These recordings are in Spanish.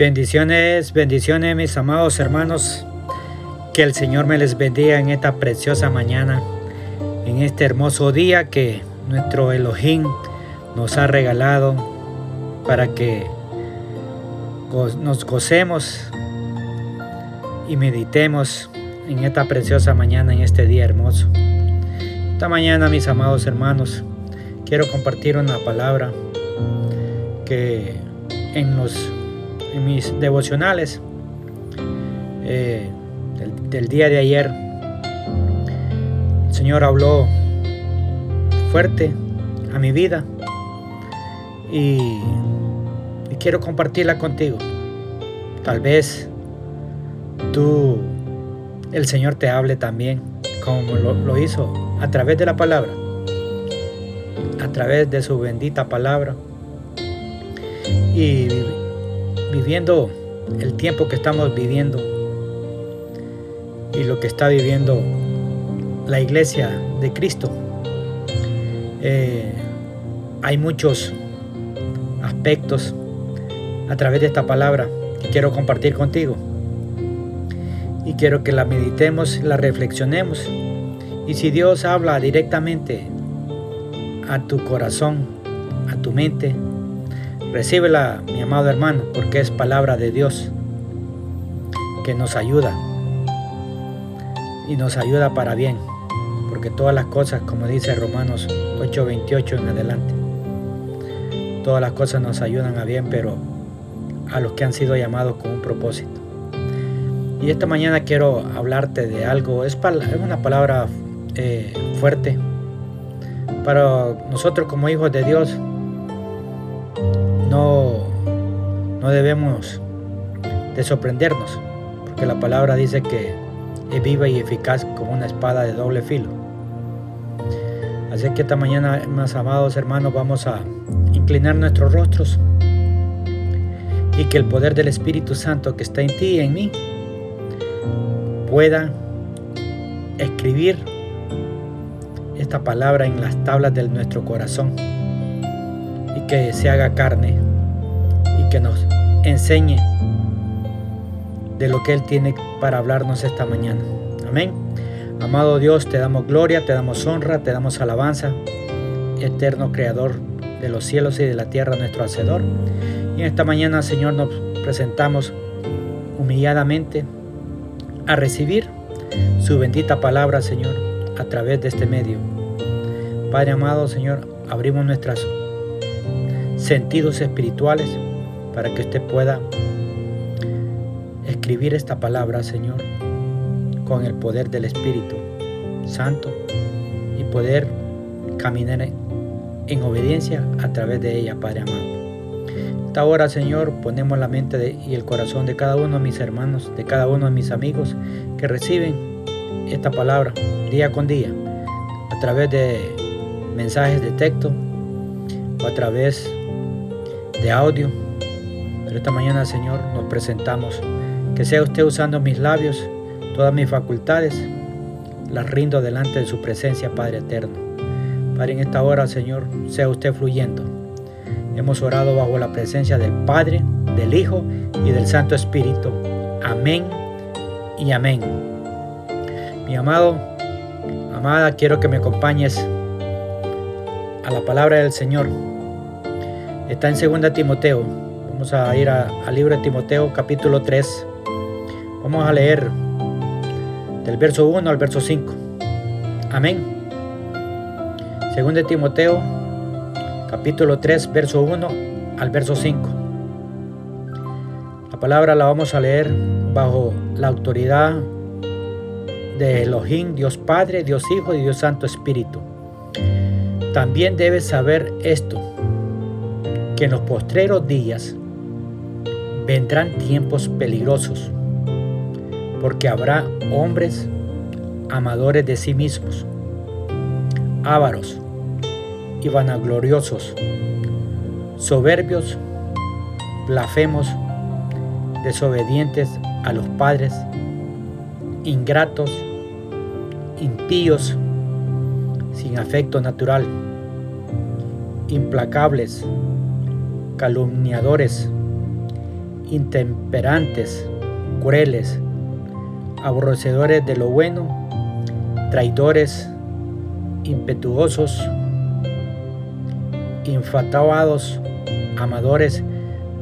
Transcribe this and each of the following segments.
Bendiciones, bendiciones mis amados hermanos. Que el Señor me les bendiga en esta preciosa mañana, en este hermoso día que nuestro Elohim nos ha regalado para que nos gocemos y meditemos en esta preciosa mañana, en este día hermoso. Esta mañana, mis amados hermanos, quiero compartir una palabra que en los en mis devocionales eh, del, día de ayer, el Señor habló fuerte a mi vida y, quiero compartirla contigo. Tal vez tú, el Señor te hable también, como lo, lo hizo a través de la palabra, a través de su bendita palabra. Y viviendo el tiempo que estamos viviendo y lo que está viviendo la iglesia de Cristo, eh, hay muchos aspectos a través de esta palabra que quiero compartir contigo. Y quiero que la meditemos, la reflexionemos. Y si Dios habla directamente a tu corazón, a tu mente, Recíbela, mi amado hermano, porque es palabra de Dios que nos ayuda y nos ayuda para bien, porque todas las cosas, como dice Romanos 8:28 en adelante, todas las cosas nos ayudan a bien, pero a los que han sido llamados con un propósito. Y esta mañana quiero hablarte de algo, es, una palabra eh, fuerte para nosotros como hijos de Dios no, no debemos de sorprendernos, porque la palabra dice que es viva y eficaz como una espada de doble filo. Así que esta mañana, más amados hermanos, vamos a inclinar nuestros rostros y que el poder del Espíritu Santo que está en ti y en mí pueda escribir esta palabra en las tablas de nuestro corazón y que se haga carne que nos enseñe de lo que Él tiene para hablarnos esta mañana. Amén. Amado Dios, te damos gloria, te damos honra, te damos alabanza, eterno Creador de los cielos y de la tierra, nuestro Hacedor. Y en esta mañana, Señor, nos presentamos humilladamente a recibir su bendita palabra, Señor, a través de este medio. Padre amado, Señor, abrimos nuestras sentidos espirituales para que usted pueda escribir esta palabra, Señor, con el poder del Espíritu Santo y poder caminar en obediencia a través de ella, Padre amado. Esta hora, Señor, ponemos la mente y el corazón de cada uno de mis hermanos, de cada uno de mis amigos que reciben esta palabra día con día, a través de mensajes de texto o a través de audio. Pero esta mañana, Señor, nos presentamos. Que sea usted usando mis labios, todas mis facultades, las rindo delante de su presencia, Padre eterno. Padre, en esta hora, Señor, sea usted fluyendo. Hemos orado bajo la presencia del Padre, del Hijo y del Santo Espíritu. Amén y amén. Mi amado, amada, quiero que me acompañes a la palabra del Señor Está en 2 Timoteo. Vamos a ir al libro de Timoteo capítulo 3. Vamos a leer del verso 1 al verso 5. Amén. 2 Timoteo capítulo 3 verso 1 al verso 5. La palabra la vamos a leer bajo la autoridad de Elohim, Dios Padre, Dios Hijo y Dios Santo Espíritu. También debes saber esto que en los postreros días vendrán tiempos peligrosos, porque habrá hombres amadores de sí mismos, ávaros y vanagloriosos, soberbios, blasfemos, desobedientes a los padres, ingratos, impíos, sin afecto natural, implacables, calumniadores, intemperantes, crueles, aborrecedores de lo bueno, traidores, impetuosos, infatuados, amadores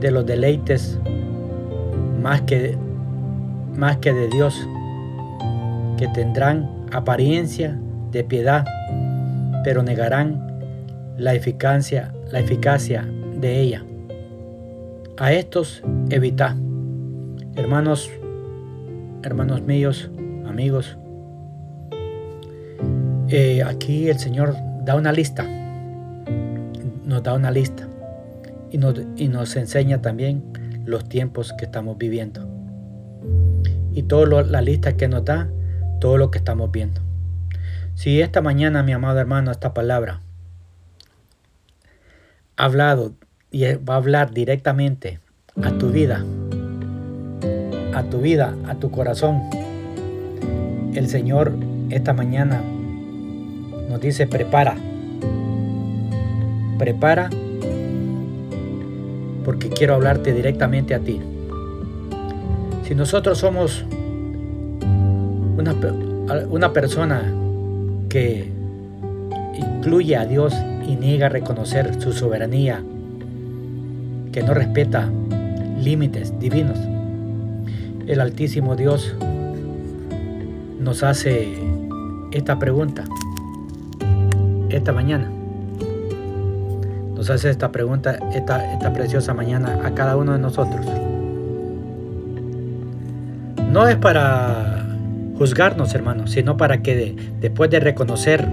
de los deleites más que, más que de Dios, que tendrán apariencia de piedad, pero negarán la eficacia, la eficacia de ella. A estos evita, hermanos, hermanos míos, amigos. Eh, aquí el Señor da una lista, nos da una lista y nos, y nos enseña también los tiempos que estamos viviendo. Y toda la lista que nos da, todo lo que estamos viendo. Si esta mañana, mi amado hermano, esta palabra ha hablado y va a hablar directamente a tu vida, a tu vida, a tu corazón. El Señor esta mañana nos dice, prepara, prepara, porque quiero hablarte directamente a ti. Si nosotros somos una, una persona que incluye a Dios y niega reconocer su soberanía, que no respeta límites divinos. El Altísimo Dios nos hace esta pregunta esta mañana. Nos hace esta pregunta esta, esta preciosa mañana a cada uno de nosotros. No es para juzgarnos, hermanos, sino para que después de reconocer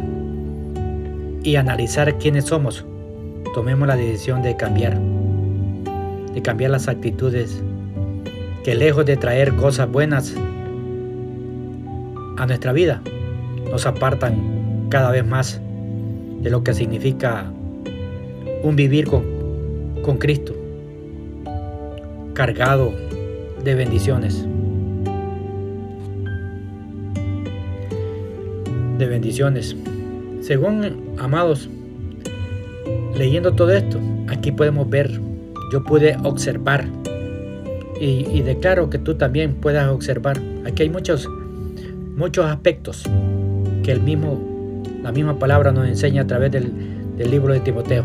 y analizar quiénes somos, tomemos la decisión de cambiar, de cambiar las actitudes que lejos de traer cosas buenas a nuestra vida, nos apartan cada vez más de lo que significa un vivir con, con Cristo, cargado de bendiciones. De bendiciones. Según, amados, leyendo todo esto, aquí podemos ver, yo pude observar y, declaro que tú también puedas observar. Aquí hay muchos, muchos aspectos que el mismo, la misma palabra nos enseña a través del, del libro de Timoteo.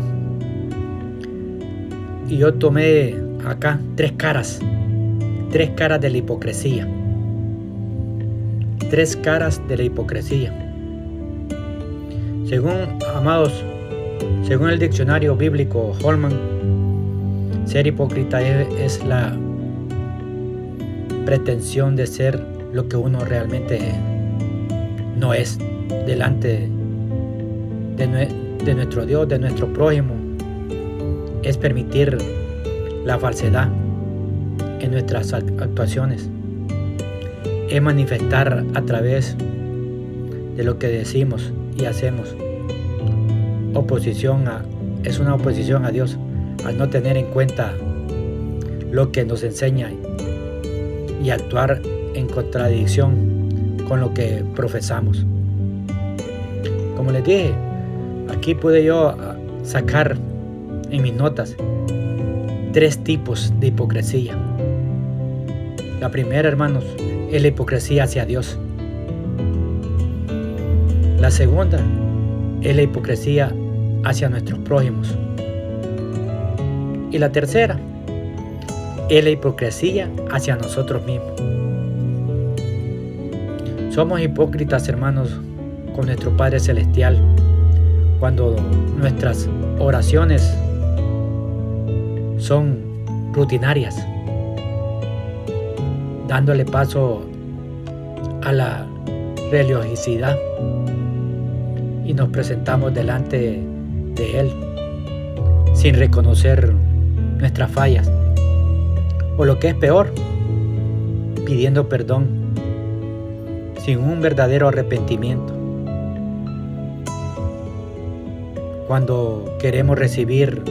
Y yo tomé acá tres caras, tres caras de la hipocresía. Tres caras de la hipocresía. Según, amados, según el diccionario bíblico Holman, ser hipócrita es, la pretensión de ser lo que uno realmente no es delante de, de nuestro Dios, de nuestro prójimo. Es permitir la falsedad en nuestras actuaciones. Es manifestar a través de lo que decimos y hacemos. Oposición a, es una oposición a Dios al no tener en cuenta lo que nos enseña y actuar en contradicción con lo que profesamos. Como les dije, aquí pude yo ah, sacar en mis notas tres tipos de hipocresía. La primera, hermanos, es la hipocresía hacia Dios. La segunda es la hipocresía hacia nuestros prójimos. Y la tercera es la hipocresía hacia nosotros mismos. Somos hipócritas, hermanos, con nuestro Padre Celestial cuando nuestras oraciones son rutinarias, dándole paso a la religiosidad y nos presentamos delante de Él sin reconocer nuestras fallas. O lo que es peor, pidiendo perdón sin un verdadero arrepentimiento. Cuando queremos recibir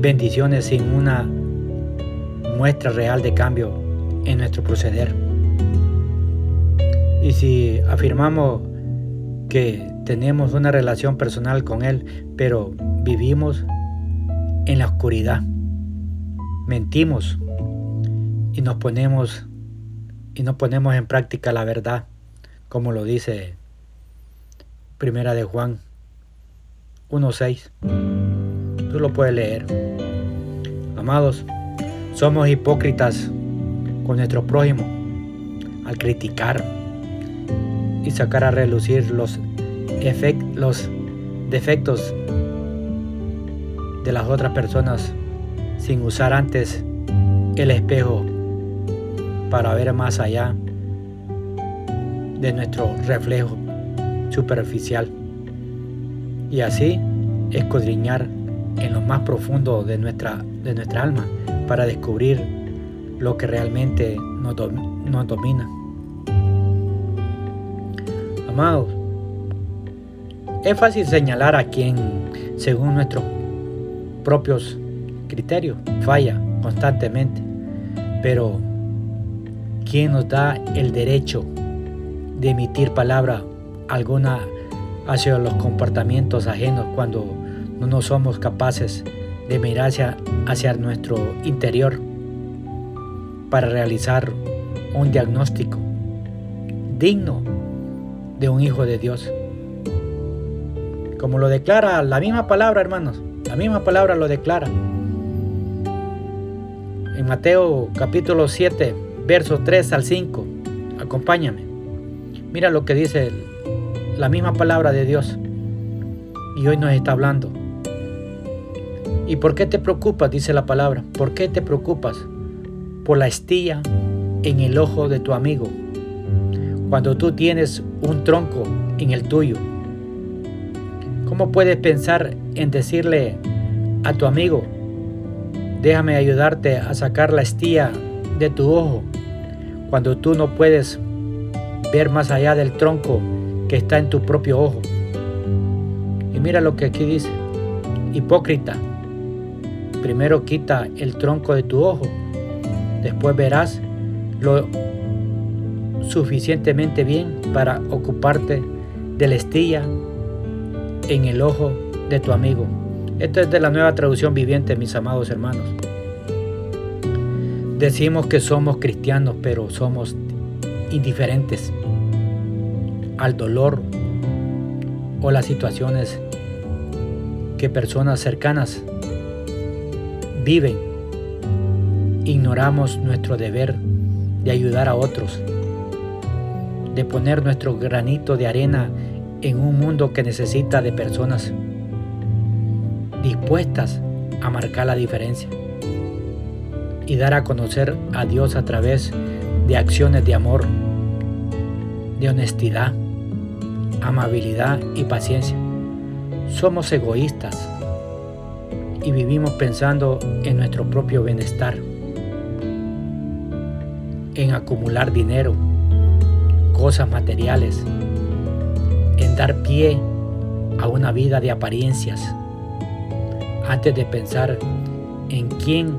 bendiciones sin una muestra real de cambio en nuestro proceder. Y si afirmamos que tenemos una relación personal con Él, pero vivimos en la oscuridad. Mentimos y nos ponemos y no ponemos en práctica la verdad, como lo dice Primera de Juan 1.6. Tú lo puedes leer. Amados, somos hipócritas con nuestro prójimo al criticar y sacar a relucir los, los defectos de las otras personas sin usar antes el espejo para ver más allá de nuestro reflejo superficial y así escudriñar en lo más profundo de nuestra, de nuestra alma para descubrir lo que realmente nos, nos domina. Amados, es fácil señalar a quien, según nuestros propios criterios, falla constantemente, pero ¿quién nos da el derecho de emitir palabra alguna hacia los comportamientos ajenos cuando no somos capaces de mirar hacia nuestro interior para realizar un diagnóstico digno de un hijo de Dios. Como lo declara la misma palabra, hermanos, la misma palabra lo declara. En Mateo capítulo 7, versos 3 al 5, acompáñame. Mira lo que dice la misma palabra de Dios. Y hoy nos está hablando. ¿Y por qué te preocupas? Dice la palabra. ¿Por qué te preocupas? Por la estilla en el ojo de tu amigo. Cuando tú tienes un tronco en el tuyo. ¿Cómo puedes pensar en decirle a tu amigo, déjame ayudarte a sacar la estilla de tu ojo, cuando tú no puedes ver más allá del tronco que está en tu propio ojo? Y mira lo que aquí dice, hipócrita, primero quita el tronco de tu ojo, después verás lo suficientemente bien para ocuparte de la estilla en el ojo de tu amigo. Esto es de la nueva traducción viviente, mis amados hermanos. Decimos que somos cristianos, pero somos indiferentes al dolor o las situaciones que personas cercanas viven, ignoramos nuestro deber de ayudar a otros, de poner nuestro granito de arena en un mundo que necesita de personas dispuestas a marcar la diferencia y dar a conocer a Dios a través de acciones de amor, de honestidad, amabilidad y paciencia. Somos egoístas y vivimos pensando en nuestro propio bienestar, en acumular dinero, cosas materiales, en dar pie a una vida de apariencias, antes de pensar en quién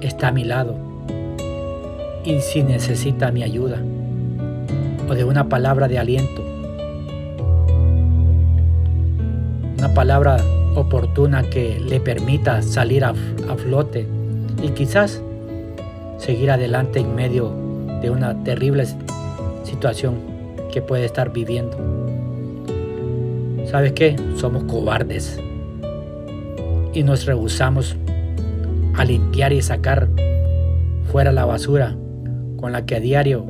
está a mi lado y si necesita mi ayuda o de una palabra de aliento, una palabra oportuna que le permita salir a, flote y quizás seguir adelante en medio de una terrible situación que puede estar viviendo. ¿Sabes qué? Somos cobardes y nos rehusamos a limpiar y sacar fuera la basura con la que a diario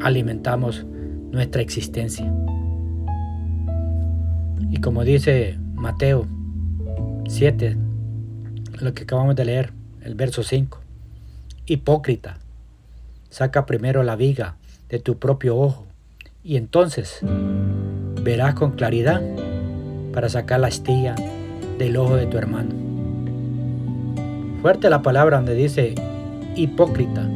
alimentamos nuestra existencia. Y como dice Mateo 7, lo que acabamos de leer, el verso 5. Hipócrita, saca primero la viga de tu propio ojo y entonces verás con claridad para sacar la estilla del ojo de tu hermano. Fuerte la palabra donde dice hipócrita.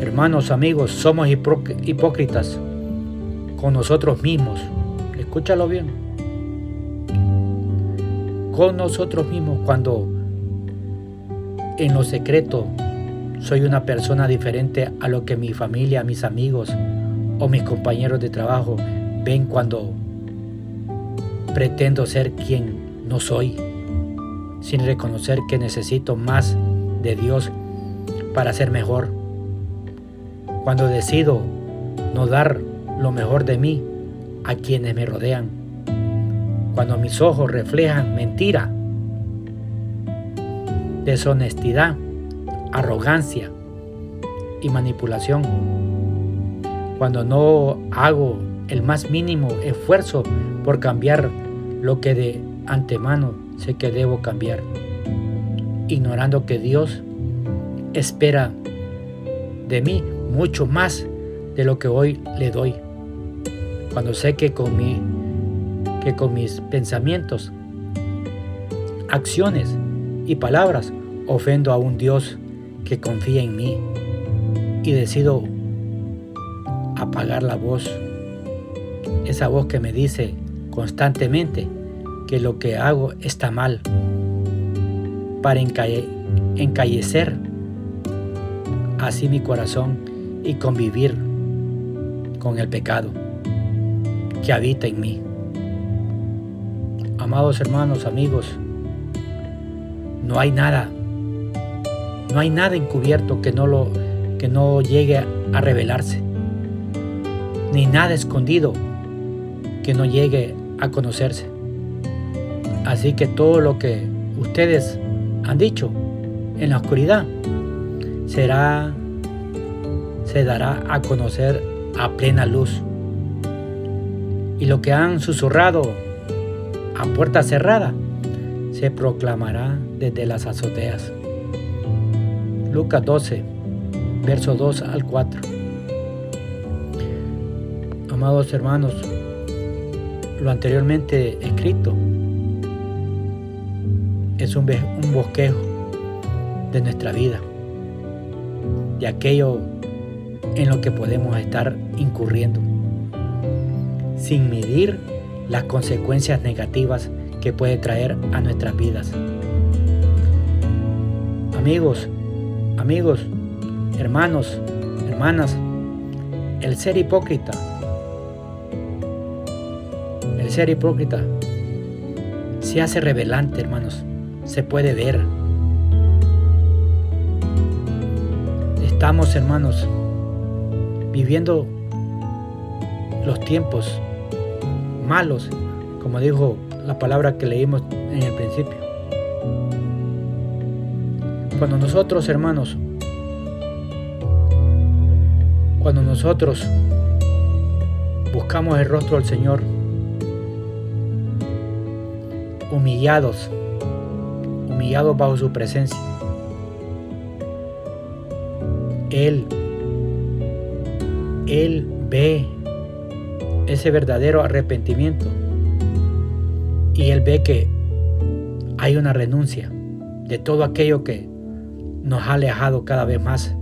Hermanos, amigos, somos hipócritas con nosotros mismos. Escúchalo bien con nosotros mismos cuando en lo secreto soy una persona diferente a lo que mi familia, mis amigos o mis compañeros de trabajo ven cuando pretendo ser quien no soy, sin reconocer que necesito más de Dios para ser mejor. Cuando decido no dar lo mejor de mí a quienes me rodean. Cuando mis ojos reflejan mentira, deshonestidad, arrogancia y manipulación. Cuando no hago el más mínimo esfuerzo por cambiar lo que de antemano sé que debo cambiar, ignorando que Dios espera de mí mucho más de lo que hoy le doy. Cuando sé que con, mi, que con mis pensamientos, acciones y palabras ofendo a un Dios que confía en mí y decido apagar la voz, esa voz que me dice constantemente que lo que hago está mal, para encallecer así mi corazón y convivir con el pecado que habita en mí. Amados hermanos, amigos, no hay nada, no hay nada encubierto que no, lo, que no llegue a revelarse, ni nada escondido que no llegue a conocerse. Así que todo lo que ustedes han dicho en la oscuridad será se dará a conocer a plena luz. Y lo que han susurrado a puerta cerrada se proclamará desde las azoteas. Lucas 12, verso 2 al 4. Amados hermanos, lo anteriormente escrito es un, bosquejo de nuestra vida, de aquello en lo que podemos estar incurriendo, sin medir las consecuencias negativas que puede traer a nuestras vidas. Amigos, amigos, hermanos, hermanas, el ser hipócrita, el ser hipócrita se hace revelante, hermanos, se puede ver. Estamos, hermanos, viviendo los tiempos malos, como dijo la palabra que leímos en el principio. Cuando nosotros, hermanos, cuando nosotros buscamos el rostro del Señor, humillados, bajo su presencia, Él, Él ve ese verdadero arrepentimiento y Él ve que hay una renuncia de todo aquello que nos ha alejado cada vez más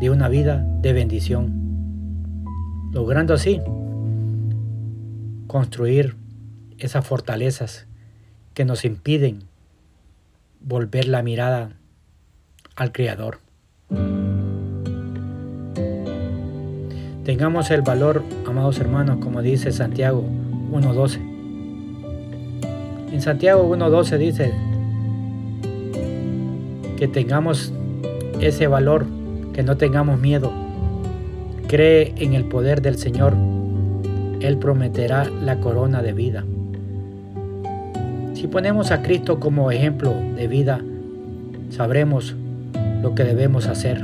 de una vida de bendición, logrando así construir esas fortalezas que nos impiden volver la mirada al Creador. Tengamos el valor, amados hermanos, como dice Santiago 1.12. En Santiago 1.12 dice que tengamos ese valor, que no tengamos miedo. Cree en el poder del Señor. Él prometerá la corona de vida. Si ponemos a Cristo como ejemplo de vida, sabremos lo que debemos hacer,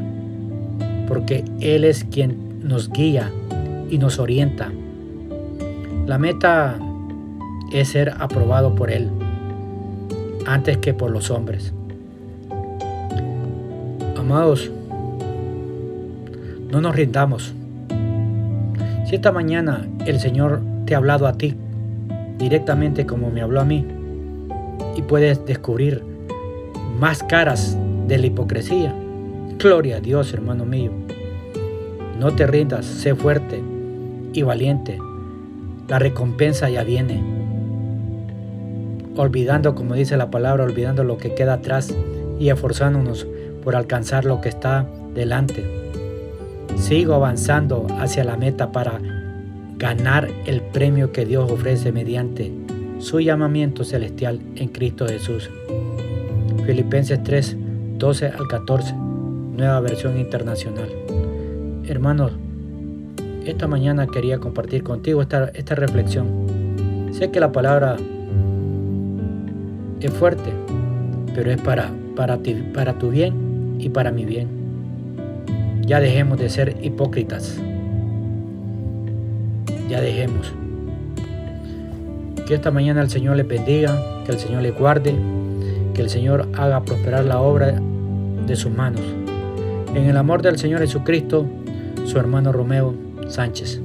porque Él es quien nos guía y nos orienta. La meta es ser aprobado por Él antes que por los hombres. Amados, no nos rindamos. Si esta mañana el Señor te ha hablado a ti directamente como me habló a mí y puedes descubrir más caras de la hipocresía, gloria a Dios, hermano mío. No te rindas, sé fuerte y valiente. La recompensa ya viene. Olvidando, como dice la palabra, olvidando lo que queda atrás y esforzándonos por alcanzar lo que está delante. Sigo avanzando hacia la meta para ganar el premio que Dios ofrece mediante su llamamiento celestial en Cristo Jesús. Filipenses 3, 12 al 14 nueva versión internacional. Hermanos, esta mañana quería compartir contigo esta, esta reflexión. Sé que la palabra es fuerte, pero es para, para, ti, para tu bien y para mi bien. Ya dejemos de ser hipócritas. Ya dejemos. Que esta mañana el Señor le bendiga, que el Señor le guarde, que el Señor haga prosperar la obra de sus manos. En el amor del Señor Jesucristo, su hermano Romeo Sánchez.